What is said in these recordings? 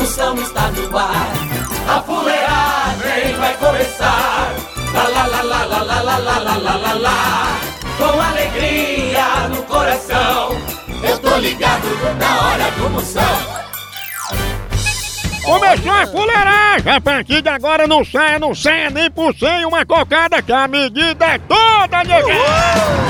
Moção está no ar. A fuleagem vai começar. Lá, lá, lá, lá, lá, lá, lá, lá, lá, lá, lá, lá. Com alegria no coração. Eu tô ligado na hora do Moção. Começou a fuleiragem! A partir de agora não saia, não saia nem por cem uma cocada que a medida é toda, nega!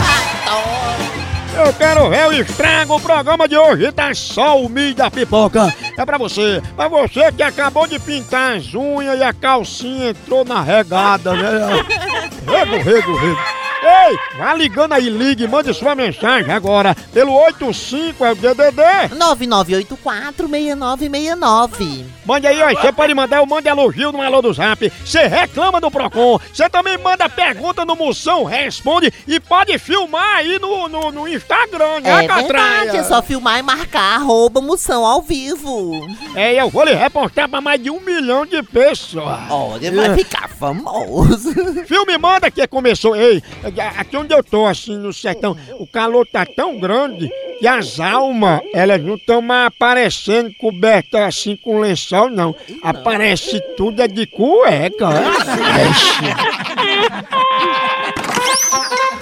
Eu quero ver o estrago, o programa de hoje tá só o milho da pipoca. É pra você, pra você que acabou de pintar as unhas e a calcinha entrou na regada, né? Rego, rego, rego. Ei, vá ligando aí, ligue, mande sua mensagem agora pelo 85 é o DDD. 9984-6969. Mande aí, ó. Você pode mandar o Mande Elogio no Alô do Zap. Você reclama do Procon. Você também manda pergunta no Moção Responde e pode filmar aí no, no, no Instagram, né, É verdade, é só filmar e marcar arroba moção ao vivo. É, eu vou lhe reportar pra mais de um milhão de pessoas. Olha, vai ficar famoso. Filme manda que começou. Ei, aqui onde eu tô, assim, no sertão, o calor tá tão grande que as almas, elas não estão mais aparecendo cobertas assim com lençol, não. Aparece tudo é de cueca.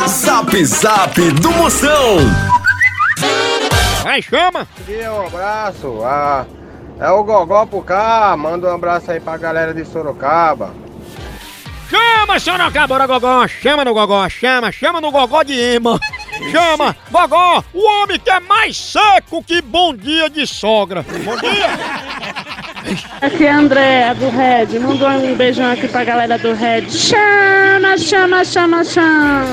Zap Zap do Moção. Vai, chama. dia, um abraço. Ah, é o Gogó pro cá. Manda um abraço aí pra galera de Sorocaba. Chama, Sorocaba, bora, Gogó. Chama no Gogó, chama, chama no Gogó de Ema. Chama, Gogó, o homem que é mais seco que bom dia de sogra. Bom dia. Aqui é a Andréa do Red. Manda um beijão aqui pra galera do Red. Chama, chama, chama, chama.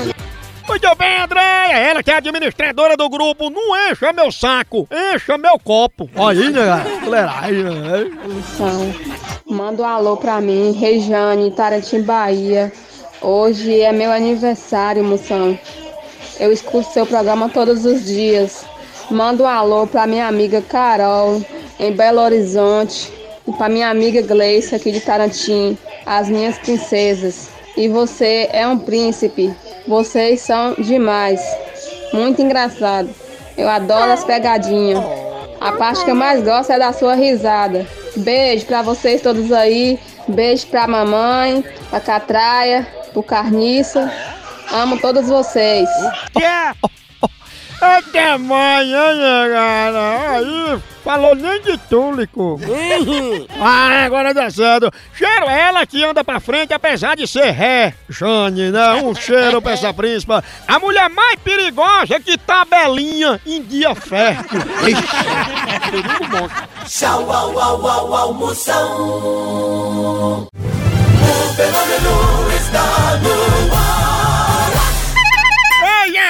Muito bem, Andréia, ela que é administradora do grupo, não encha meu saco, encha meu copo. Aí, né, né? Moção. Manda um alô pra mim, Rejane, Tarantim, Bahia. Hoje é meu aniversário, moção. Eu escuto seu programa todos os dias. Manda um alô pra minha amiga Carol, em Belo Horizonte. E pra minha amiga Gleice, aqui de Tarantim. As minhas princesas. E você é um príncipe. Vocês são demais. Muito engraçado. Eu adoro as pegadinhas. A parte que eu mais gosto é da sua risada. Beijo pra vocês todos aí. Beijo pra mamãe, pra Catraia, pro Carniça. Amo todos vocês. Yeah. Até amanhã, cara. Aí, falou nem de túlico. ah, agora dá certo. Cheiro ela que anda pra frente, apesar de ser ré. Jane, né? Um cheiro pra essa príncipa. A mulher mais perigosa que tabelinha em dia fértil. Perigo bom. Tchau, au, au, au, au, Moção. O fenômeno está no ar.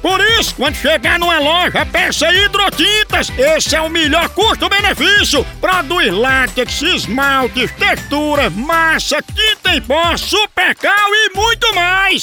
Por isso, quando chegar numa loja, peça hidrotintas. Esse é o melhor custo-benefício. Produz látex, esmaltes, textura, massa, tinta em pó, supercal e muito mais.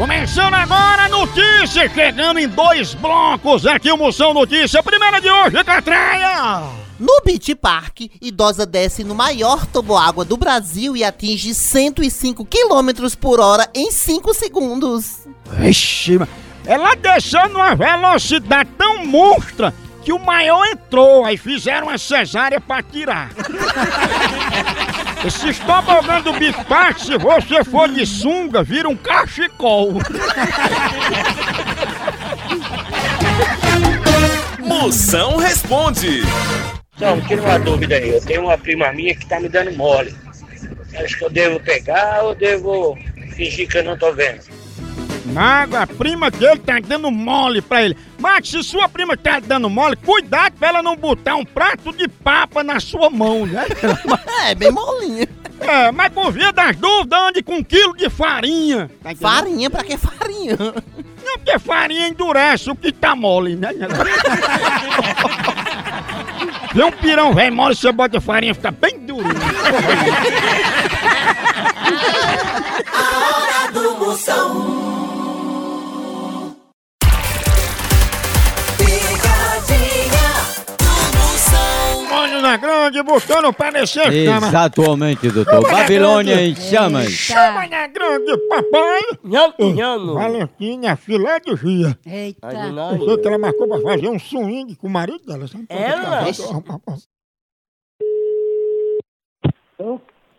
Começando agora, notícias chegando em dois blocos aqui o Moção Notícia. Primeira de hoje, Catraia! No Beach Park, idosa desce no maior toboágua do Brasil e atinge 105 km por hora em 5 segundos. Vixe, ela desceu numa velocidade tão monstra que o maior entrou, aí fizeram uma cesárea pra tirar. Esse tobogã do Park, se você for de sunga, vira um cachecol. Moção responde. Então, tira uma dúvida aí. Eu tenho uma prima minha que tá me dando mole. Acho que eu devo pegar ou devo fingir que eu não tô vendo? Mago, a prima dele tá dando mole pra ele. Mas se sua prima tá dando mole, cuidado pra ela não botar um prato de papa na sua mão, né? É, bem molinha. É, mas por via das dúvidas, ande com um quilo de farinha. Tá? Farinha, pra que farinha? Não, porque farinha endurece o que tá mole, né? Vê um pirão velho mole, você bota farinha, fica bem durinho. grande, buscando parecer chama. Exatamente, doutor. Babilônia em chamas. Chama na grande, papai. Nhano, nhano. Valentina, filé de gia. Eita. Eu sei que ela marcou pra fazer um swing com o marido dela. Sabe? Ela?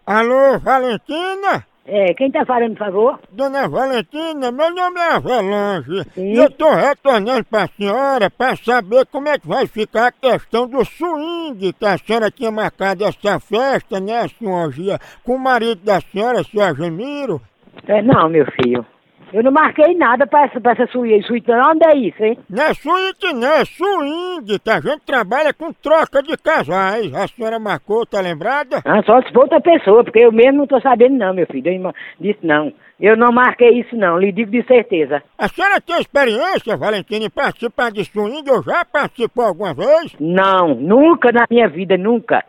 Alô, Valentina? É, quem tá falando, por favor? Dona Valentina, meu nome é Avelange. Sim. E eu tô retornando pra senhora pra saber como é que vai ficar a questão do swing, que a senhora tinha marcado essa festa, né, senhora Gia, com o marido da senhora, senhor Gemiro. É, não, meu filho. Eu não marquei nada pra essa, pra essa suíte. Suíte não, onde é isso, hein? Não é suíte, não, é swing, que a gente trabalha com troca de casais. A senhora marcou, tá lembrada? Ah, só se for outra pessoa, porque eu mesmo não tô sabendo não, meu filho. Eu não- Disse não. Eu não marquei isso não, lhe digo de certeza. A senhora tem experiência, Valentina, em participar de swing? Eu já participou alguma vez? Não, nunca na minha vida, nunca.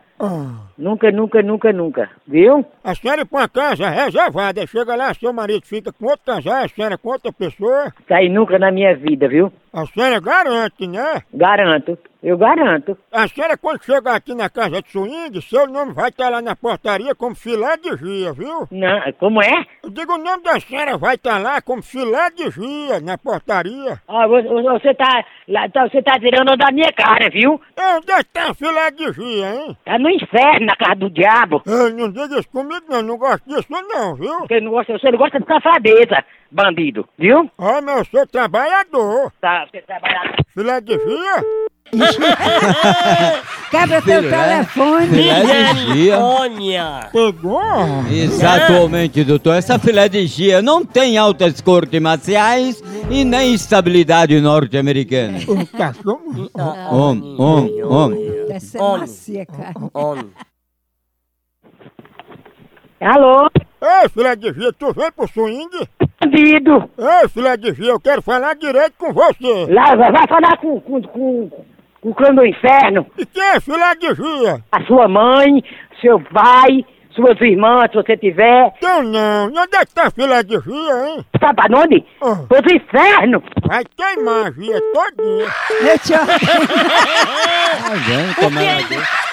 Nunca, nunca, nunca, nunca. Viu? A senhora pra uma casa reservada, chega lá, seu marido fica com outro casal, a senhora com outra pessoa. Aí nunca na minha vida, viu? A senhora garante, né? Garanto. Eu garanto. A senhora, quando chegar aqui na casa de swing, seu nome vai estar lá na portaria como filé de gia, viu? Não, como é? Eu digo, o nome da senhora vai estar lá como filé de gia, na portaria. Ah, você, você tá. lá- tá- Você tá tirando da minha cara, viu? Onde é que tá filé de gia, hein? Tá no inferno, na casa do diabo. Ei, não diga isso comigo não, não gosto disso não, viu? Você não gosta, você não gosta de safadeza, bandido, viu? Ó, mas eu sou trabalhador. Tá, você trabalha. Filé de gia? Quebra teu telefone. Filé de gia. Olha. Pegou? Exatamente, doutor. Essa filé de gia não tem altas cortes marciais e nem estabilidade norte-americana. O cachorro? Om, om, om. Deve ser Homem. macia, cara. Homem. Alô? Ei, filé de gia, tu vem pro swing? Bandido! Ei, filé de gia, eu quero falar direito com você. Lá, vai, vai falar com, com, com, com o clã do inferno. E quem é filé de gia? A sua mãe, seu pai, suas irmãs, se você tiver. Então não, onde é que tá filé de gia, hein? Sabe pra onde? Ah. Pro inferno! Vai queimar a gia todinha. Eu te Tá como ela diz? Eu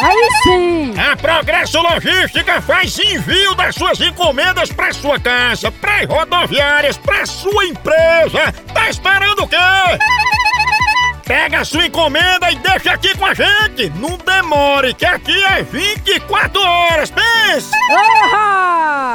Aí sim. A Progresso Logística faz envio das suas encomendas para sua casa, para rodoviárias, para sua empresa. Tá esperando o quê? Pega a sua encomenda e deixa aqui com a gente. Não demore, que aqui é 24 horas. Pense! Orra!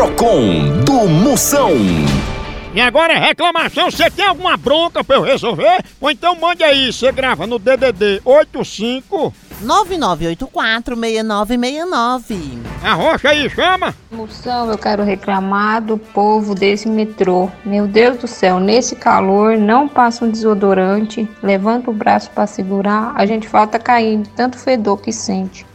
Procon do Moção. E agora é reclamação, você tem alguma bronca pra eu resolver? Ou então mande aí, você grava no DDD 85 9984-6969. Arrocha aí, chama! Moção, eu quero reclamar do povo desse metrô. Meu Deus do céu, nesse calor não passa um desodorante, levanta o braço pra segurar, a gente falta caindo, tanto fedor que sente.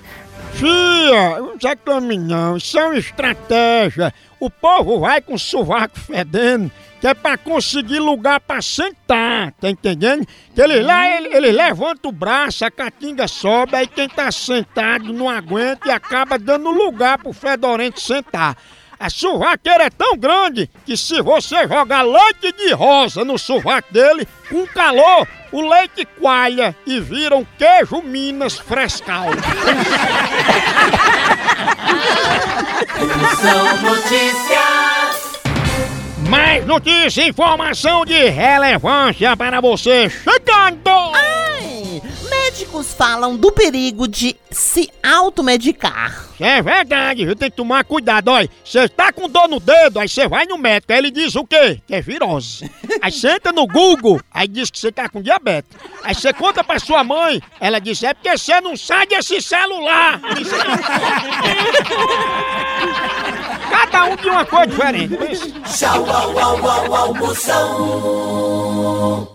Fia, não reclame não, isso é uma estratégia. O povo vai com o sovaco fedendo, que é pra conseguir lugar pra sentar, tá entendendo? Que eles lá, ele- eles levantam o braço, a catinga sobe, aí quem tá sentado não aguenta e acaba dando lugar pro fedorento sentar. A sovaqueira é tão grande que se você jogar leite de rosa no sovaco dele, com calor, o leite coalha e vira um queijo Minas frescal. Moção Notícias. Mais notícia e informação de relevância para você chegando! Ai, médicos falam do perigo de se automedicar. É verdade, viu? Tem que tomar cuidado, olha. Você tá com dor no dedo, aí você vai no médico, aí ele diz o quê? Que é virose. Aí você entra no Google, aí diz que você tá com diabetes. Aí você conta pra sua mãe, ela diz, é porque você não sai desse celular. Cada um de uma coisa diferente. Tchau, au, au, au, au,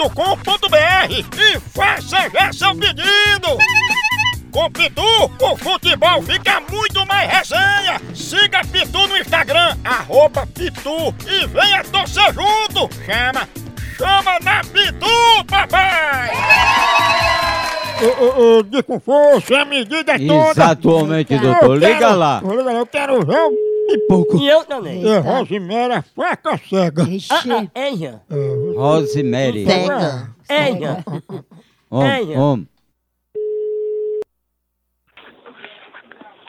loja.pitu.com.br e faça já seu pedido. Com Pitu, o futebol fica muito mais resenha. Siga Pitu no Instagram, arroba Pitu e venha torcer junto. Chama, chama na Pitu, papai! Ô, ô, ô, de com força, a medida é toda. Exatamente, doutor. Liga lá, Eu quero ver o pipoco. E eu também. É Rosemary, faca cega. Ah, ah, é. Rosemary. Pega. É. Om, É, Jean. om.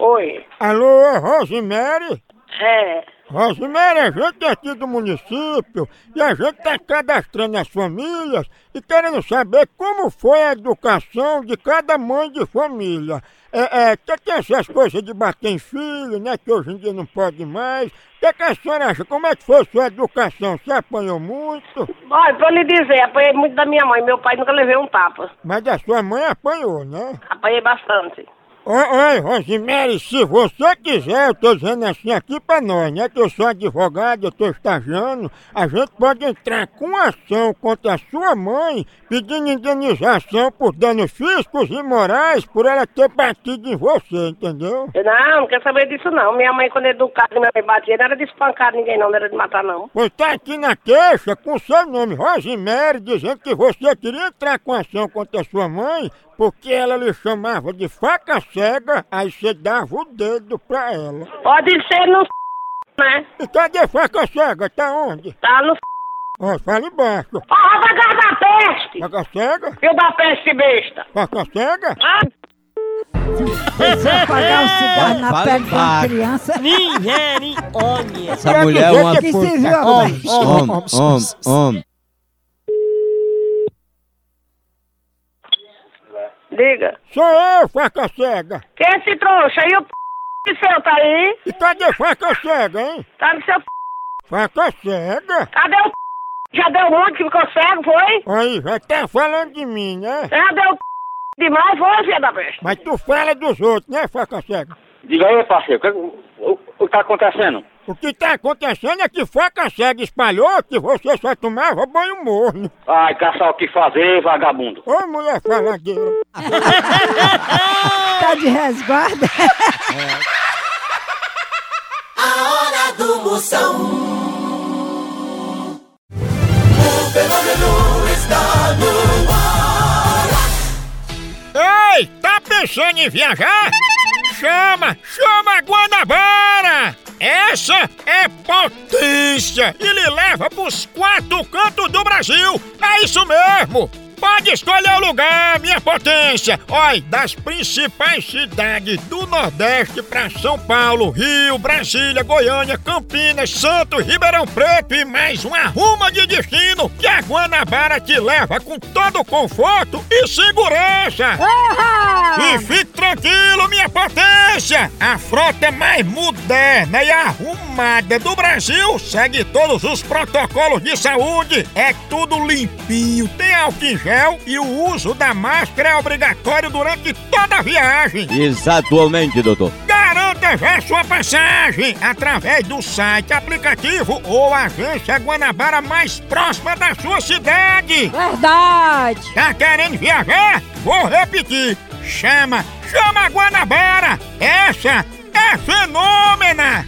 Oi. Alô, é Rosemary? É. Rosemary, a gente é aqui do município e a gente está cadastrando as famílias e querendo saber como foi a educação de cada mãe de família. É, é, que tem essas coisas de bater em filho, né, que hoje em dia não pode mais. O que, que a senhora acha? Como é que foi a sua educação? Você apanhou muito? Olha, pra lhe dizer, apanhei muito da minha mãe. Meu pai nunca levei um tapa. Mas a sua mãe apanhou, né? Apanhei bastante. Oi, oi, Rosemary, se você quiser, eu tô dizendo assim aqui pra nós, né? Que eu sou advogado, eu tô estagiando, a gente pode entrar com ação contra a sua mãe, pedindo indenização por danos físicos e morais por ela ter batido em você, entendeu? Eu, não, não quero saber disso não. Minha mãe, quando educada, minha mãe batia, não era de espancar ninguém não, não era de matar não. Pois tá aqui na queixa com seu nome, Rosemary, dizendo que você queria entrar com ação contra a sua mãe porque ela lhe chamava de faca cega, aí você dava o dedo pra ela. Pode ser no né? E cadê a faca cega? Tá onde? Tá no Ó, fala embaixo. Ah, vai da peste! Faca cega? Eu da peste besta! Faca cega? Ah, Você apagar o cigarro na pele de uma criança. Nigerione. Essa mulher é uma... Que se viu Om, agora? om, om, om. Diga. Sou eu, faca cega. Quem é esse trouxa? E o p seu tá aí? E cadê faca cega, hein? Tá no seu p... Faca cega? Cadê o p... Já deu muito que ficou cego, foi? Aí, já tá falando de mim, né? Já deu p... demais, foi, filha da peste? Mas tu fala dos outros, né, faca cega? Diga aí, parceiro, o que, o, o que tá acontecendo? O que tá acontecendo é que faca cega espalhou que você só tomava banho morno. Ai, caçar o que fazer, vagabundo. Ô, mulher faladeira. Tá de resguardo? A hora do Moção. O fenômeno está no ar. Ei, tá pensando em viajar? Chama, chama a Guanabara! Essa é potência e lhe leva pros quatro cantos do Brasil! É isso mesmo! Pode escolher o lugar, minha potência! Olha, das principais cidades do Nordeste para São Paulo, Rio, Brasília, Goiânia, Campinas, Santos, Ribeirão Preto e mais uma ruma de destino que a Guanabara te leva com todo conforto e segurança! E fique tranquilo, minha potência! A frota mais moderna e arrumada do Brasil segue todos os protocolos de saúde. É tudo limpinho, tem álcool em gel e o uso da máscara é obrigatório durante toda a viagem. Exatamente, doutor. Garanta já sua passagem através do site, aplicativo ou agência Guanabara mais próxima da sua cidade. Verdade! Tá querendo viajar? Vou repetir. Chama, chama a Guanabara. Essa é fenômena.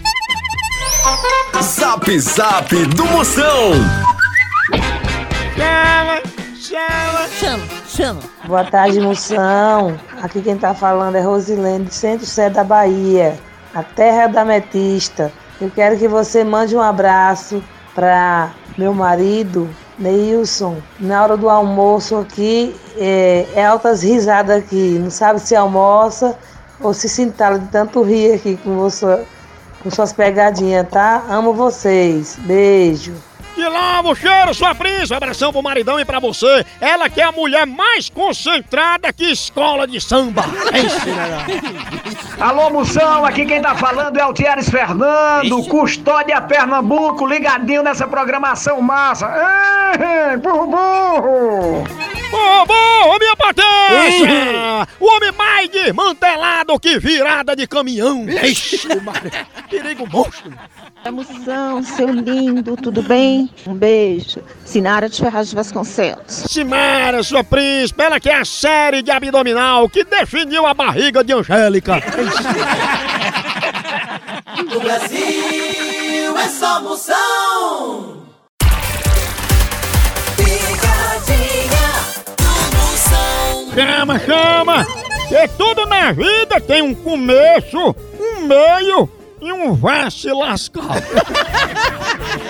Zap Zap do Moção. Chama, chama. Chama, chama. Boa tarde, moção. Aqui quem tá falando é Rosilene, do Centro Sé da Bahia, a terra da metista. Eu quero que você mande um abraço para meu marido, Neilson. Na hora do almoço aqui, é, é altas risadas aqui. Não sabe se almoça ou se se entala de tanto rir aqui com, você, com suas pegadinhas, tá? Amo vocês. Beijo. Lava o cheiro, sua prisa! Abração pro maridão e pra você. Ela que é a mulher mais concentrada que escola de samba. Alô, moção, aqui quem tá falando é o Thieres Fernando, Custódia Pernambuco, ligadinho nessa programação massa. Ei, burro, burro! Burro, minha potência! O homem mais desmantelado que virada de caminhão. Ixi. Perigo monstro. Moção, seu lindo, tudo bem? Um beijo. Sinara de Ferraz de Vasconcelos. Simara, sua príncipe, ela que é a série de abdominal que definiu a barriga de Angélica. No Brasil é só Moção. Chama, chama! Que tudo na vida tem um começo, um meio e um vai se lascar.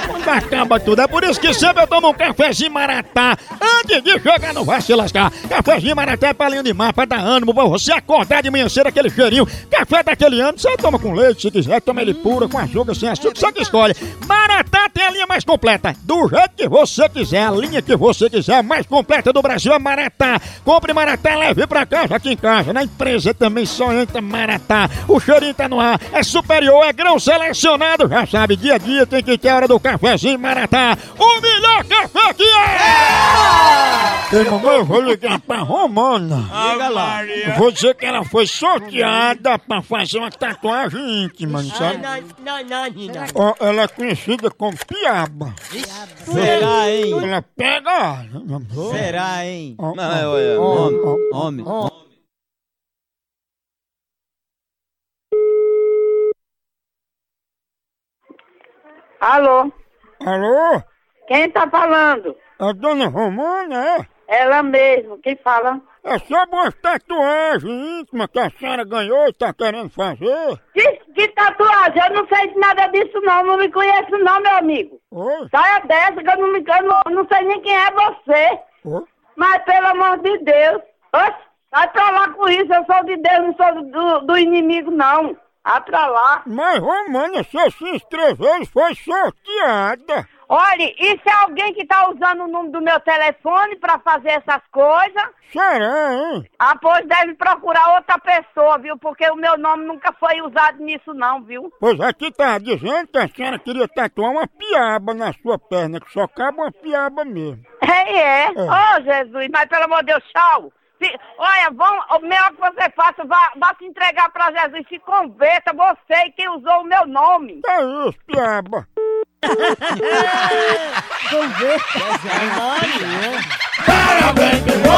Quando acaba tudo, é por isso que sempre eu tomo um cafezinho maratá antes de chegar no vai se lascar. Cafezinho maratá é palinho de mar pra dar ânimo, pra você acordar de manhã cedo aquele cheirinho. Café daquele ano, você toma com leite se quiser, toma ele puro, com açúcar, sem açúcar, você que escolhe. Maratá tem a linha mais completa, do jeito que você quiser, a linha que você quiser, a mais completa do Brasil é Maratá. Compre Maratá, leve pra casa, aqui em casa, na empresa também só entra Maratá. O cheirinho tá no ar, é superior, é grão selecionado, já sabe, dia a dia tem que ter a hora do cafezinho Maratá. O melhor café que é! Ei, mamãe, eu vou ligar pra Romana. Diga lá. Vou dizer que ela foi sorteada pra fazer uma tatuagem íntima, não sabe? Não, não, não. Ó, ela é conhecida como Piaba. Será, hein? Ela pega. Será, hein? Ó, Não, homem, homem. Alô? Alô? Quem tá falando? A dona Romana, é? Ela mesmo, quem fala? É sobre uma tatuagem íntima que a senhora ganhou e tá querendo fazer. Que, que tatuagem? Eu não sei de nada disso não, não me conheço não, meu amigo. Oi? Saia dessa que eu não, me, eu não, não sei nem quem é você. Oi? Mas pelo amor de Deus, oxe, vai pra lá com isso, eu sou de Deus, não sou do, do inimigo não. Lá. Mas Romana, você se inscreveu e foi sorteada. Olha, e se é alguém que tá usando o número do meu telefone pra fazer essas coisas? Será, hein? Ah, pois deve procurar outra pessoa, viu? Porque o meu nome nunca foi usado nisso não, viu? Pois aqui tá dizendo que a senhora queria tatuar uma piaba na sua perna, que só cabe uma piaba mesmo. É, é. Ô, Jesus, mas pelo amor de Deus, tchau. Se- olha, vão, o melhor que você faça, vá, vá se entregar pra Jesus, se converta, você quem usou o meu nome. É isso, piaba. Parabéns, pegou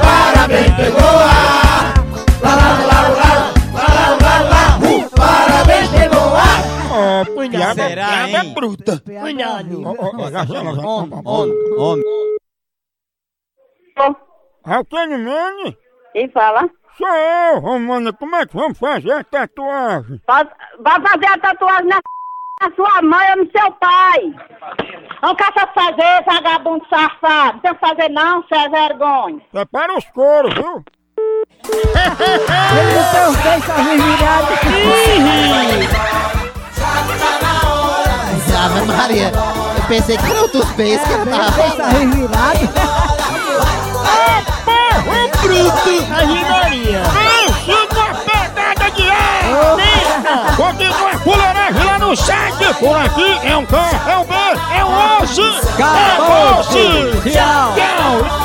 Parabéns, pegou Lá, lá, lá, lá, lá, lá, lá, uh, Parabéns, pegou Ó, piaba, Será, piaba é hein? bruta. Já, já. Homem, homem. Alcane Mene? Quem fala? Sou eu, Romana. Como é que vamos fazer a tatuagem? Vai vai fazer a tatuagem na, na sua mãe ou no seu pai. Não caça fazer, vagabundo safado. Não tem que fazer não, cê é vergonha. Prepara os coros, viu? Ele não tem os beijos revirados. Ave Maria, eu pensei que era outros beijos que ela tava Revirados. Ô, bruto! Aí, Maria. Pense numa pedada de ar! Continua a fuleiragem lá no site! Por aqui é um K, é um B, é um osso! Acabou-se! Tchau. Tchau!